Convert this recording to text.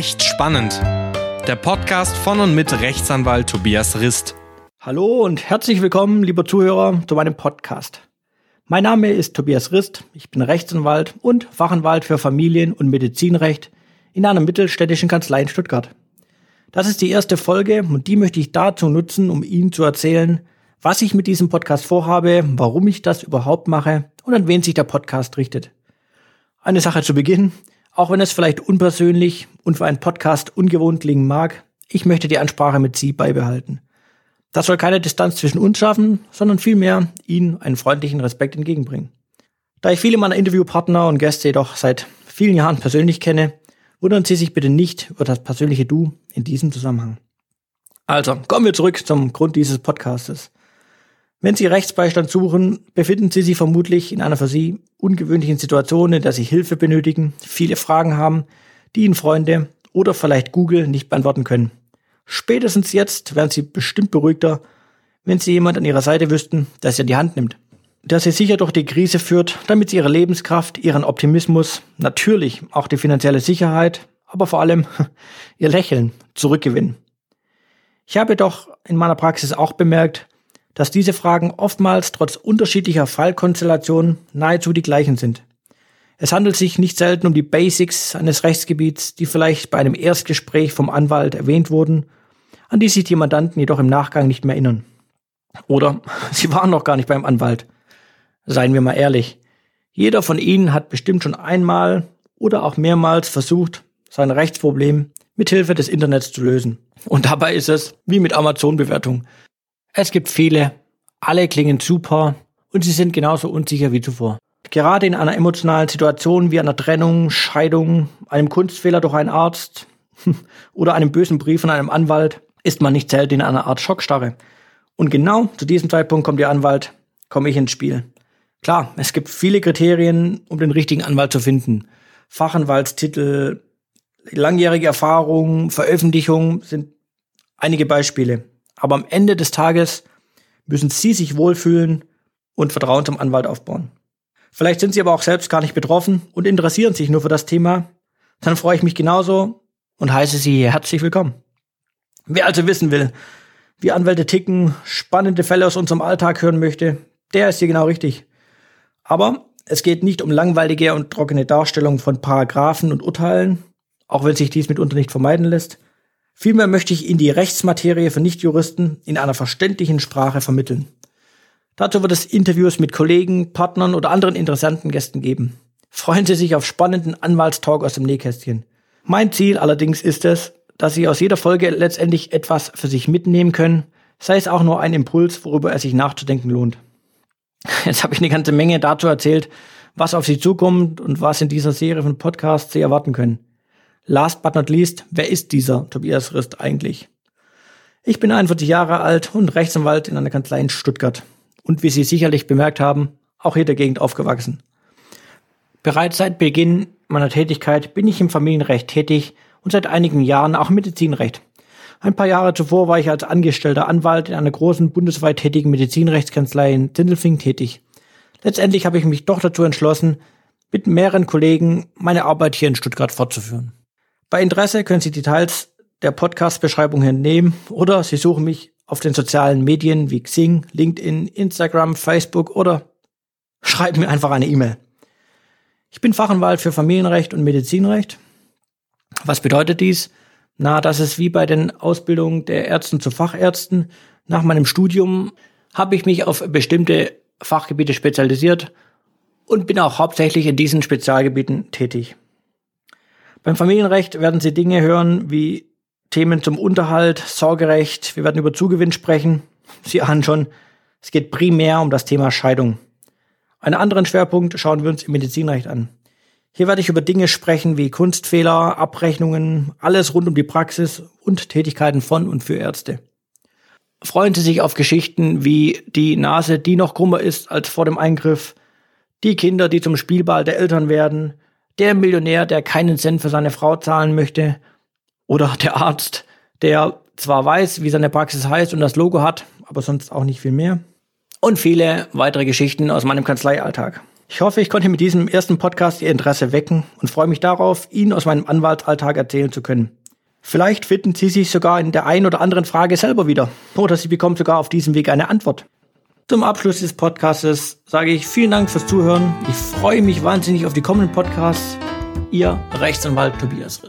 Recht spannend. Der Podcast von und mit Rechtsanwalt Tobias Rist. Hallo und herzlich willkommen, lieber Zuhörer, zu meinem Podcast. Mein Name ist Tobias Rist, ich bin Rechtsanwalt und Fachanwalt für Familien- und Medizinrecht in einer mittelständischen Kanzlei in Stuttgart. Das ist die erste Folge und die möchte ich dazu nutzen, um Ihnen zu erzählen, was ich mit diesem Podcast vorhabe, warum ich das überhaupt mache und an wen sich der Podcast richtet. Eine Sache zu Beginn. Auch wenn es vielleicht unpersönlich und für einen Podcast ungewohnt klingen mag, ich möchte die Ansprache mit Sie beibehalten. Das soll keine Distanz zwischen uns schaffen, sondern vielmehr Ihnen einen freundlichen Respekt entgegenbringen. Da ich viele meiner Interviewpartner und Gäste jedoch seit vielen Jahren persönlich kenne, wundern Sie sich bitte nicht über das persönliche Du in diesem Zusammenhang. Also, kommen wir zurück zum Grund dieses Podcastes. Wenn Sie Rechtsbeistand suchen, befinden Sie sich vermutlich in einer für Sie ungewöhnlichen Situation, in der Sie Hilfe benötigen, viele Fragen haben, die Ihnen Freunde oder vielleicht Google nicht beantworten können. Spätestens jetzt wären Sie bestimmt beruhigter, wenn Sie jemand an Ihrer Seite wüssten, der Sie an die Hand nimmt. Der Sie sicher durch die Krise führt, damit Sie Ihre Lebenskraft, Ihren Optimismus, natürlich auch die finanzielle Sicherheit, aber vor allem Ihr Lächeln zurückgewinnen. Ich habe doch in meiner Praxis auch bemerkt, dass diese Fragen oftmals trotz unterschiedlicher Fallkonstellationen nahezu die gleichen sind. Es handelt sich nicht selten um die Basics eines Rechtsgebiets, die vielleicht bei einem Erstgespräch vom Anwalt erwähnt wurden, an die sich die Mandanten jedoch im Nachgang nicht mehr erinnern. Oder sie waren noch gar nicht beim Anwalt. Seien wir mal ehrlich. Jeder von Ihnen hat bestimmt schon einmal oder auch mehrmals versucht, sein Rechtsproblem mit Hilfe des Internets zu lösen. Und dabei ist es wie mit Amazon-Bewertung. Es gibt viele, alle klingen super und sie sind genauso unsicher wie zuvor. Gerade in einer emotionalen Situation wie einer Trennung, Scheidung, einem Kunstfehler durch einen Arzt oder einem bösen Brief von einem Anwalt ist man nicht selten in einer Art Schockstarre. Und genau zu diesem Zeitpunkt kommt der Anwalt, komme ich ins Spiel. Klar, es gibt viele Kriterien, um den richtigen Anwalt zu finden. Fachanwaltstitel, langjährige Erfahrung, Veröffentlichung sind einige Beispiele. Aber am Ende des Tages müssen Sie sich wohlfühlen und Vertrauen zum Anwalt aufbauen. Vielleicht sind Sie aber auch selbst gar nicht betroffen und interessieren sich nur für das Thema. Dann freue ich mich genauso und heiße Sie herzlich willkommen. Wer also wissen will, wie Anwälte ticken, spannende Fälle aus unserem Alltag hören möchte, der ist hier genau richtig. Aber es geht nicht um langweilige und trockene Darstellung von Paragraphen und Urteilen, auch wenn sich dies mitunter nicht vermeiden lässt. Vielmehr möchte ich Ihnen die Rechtsmaterie für Nichtjuristen in einer verständlichen Sprache vermitteln. Dazu wird es Interviews mit Kollegen, Partnern oder anderen interessanten Gästen geben. Freuen Sie sich auf spannenden Anwaltstalk aus dem Nähkästchen. Mein Ziel allerdings ist es, dass Sie aus jeder Folge letztendlich etwas für sich mitnehmen können, sei es auch nur ein Impuls, worüber es sich nachzudenken lohnt. Jetzt habe ich eine ganze Menge dazu erzählt, was auf Sie zukommt und was in dieser Serie von Podcasts Sie erwarten können. Last but not least, wer ist dieser Tobias Rist eigentlich? Ich bin 41 Jahre alt und Rechtsanwalt in einer Kanzlei in Stuttgart. Und wie Sie sicherlich bemerkt haben, auch hier der Gegend aufgewachsen. Bereits seit Beginn meiner Tätigkeit bin ich im Familienrecht tätig und seit einigen Jahren auch im Medizinrecht. Ein paar Jahre zuvor war ich als angestellter Anwalt in einer großen bundesweit tätigen Medizinrechtskanzlei in Zindelfing tätig. Letztendlich habe ich mich doch dazu entschlossen, mit mehreren Kollegen meine Arbeit hier in Stuttgart fortzuführen. Bei Interesse können Sie Details der Podcast-Beschreibung entnehmen oder Sie suchen mich auf den sozialen Medien wie Xing, LinkedIn, Instagram, Facebook oder schreiben mir einfach eine E-Mail. Ich bin Fachanwalt für Familienrecht und Medizinrecht. Was bedeutet dies? Na, das ist wie bei den Ausbildungen der Ärzten zu Fachärzten. Nach meinem Studium habe ich mich auf bestimmte Fachgebiete spezialisiert und bin auch hauptsächlich in diesen Spezialgebieten tätig. Beim Familienrecht werden Sie Dinge hören wie Themen zum Unterhalt, Sorgerecht, wir werden über Zugewinn sprechen. Sie ahnen schon, es geht primär um das Thema Scheidung. Einen anderen Schwerpunkt schauen wir uns im Medizinrecht an. Hier werde ich über Dinge sprechen wie Kunstfehler, Abrechnungen, alles rund um die Praxis und Tätigkeiten von und für Ärzte. Freuen Sie sich auf Geschichten wie die Nase, die noch krummer ist als vor dem Eingriff, die Kinder, die zum Spielball der Eltern werden, der Millionär, der keinen Cent für seine Frau zahlen möchte, oder der Arzt, der zwar weiß, wie seine Praxis heißt und das Logo hat, aber sonst auch nicht viel mehr. Und viele weitere Geschichten aus meinem Kanzleialltag. Ich hoffe, ich konnte mit diesem ersten Podcast Ihr Interesse wecken und freue mich darauf, Ihnen aus meinem Anwaltsalltag erzählen zu können. Vielleicht finden Sie sich sogar in der einen oder anderen Frage selber wieder oder Sie bekommen sogar auf diesem Weg eine Antwort. Zum Abschluss des Podcasts sage ich vielen Dank fürs Zuhören. Ich freue mich wahnsinnig auf die kommenden Podcasts. Ihr Rechtsanwalt Tobias Riss.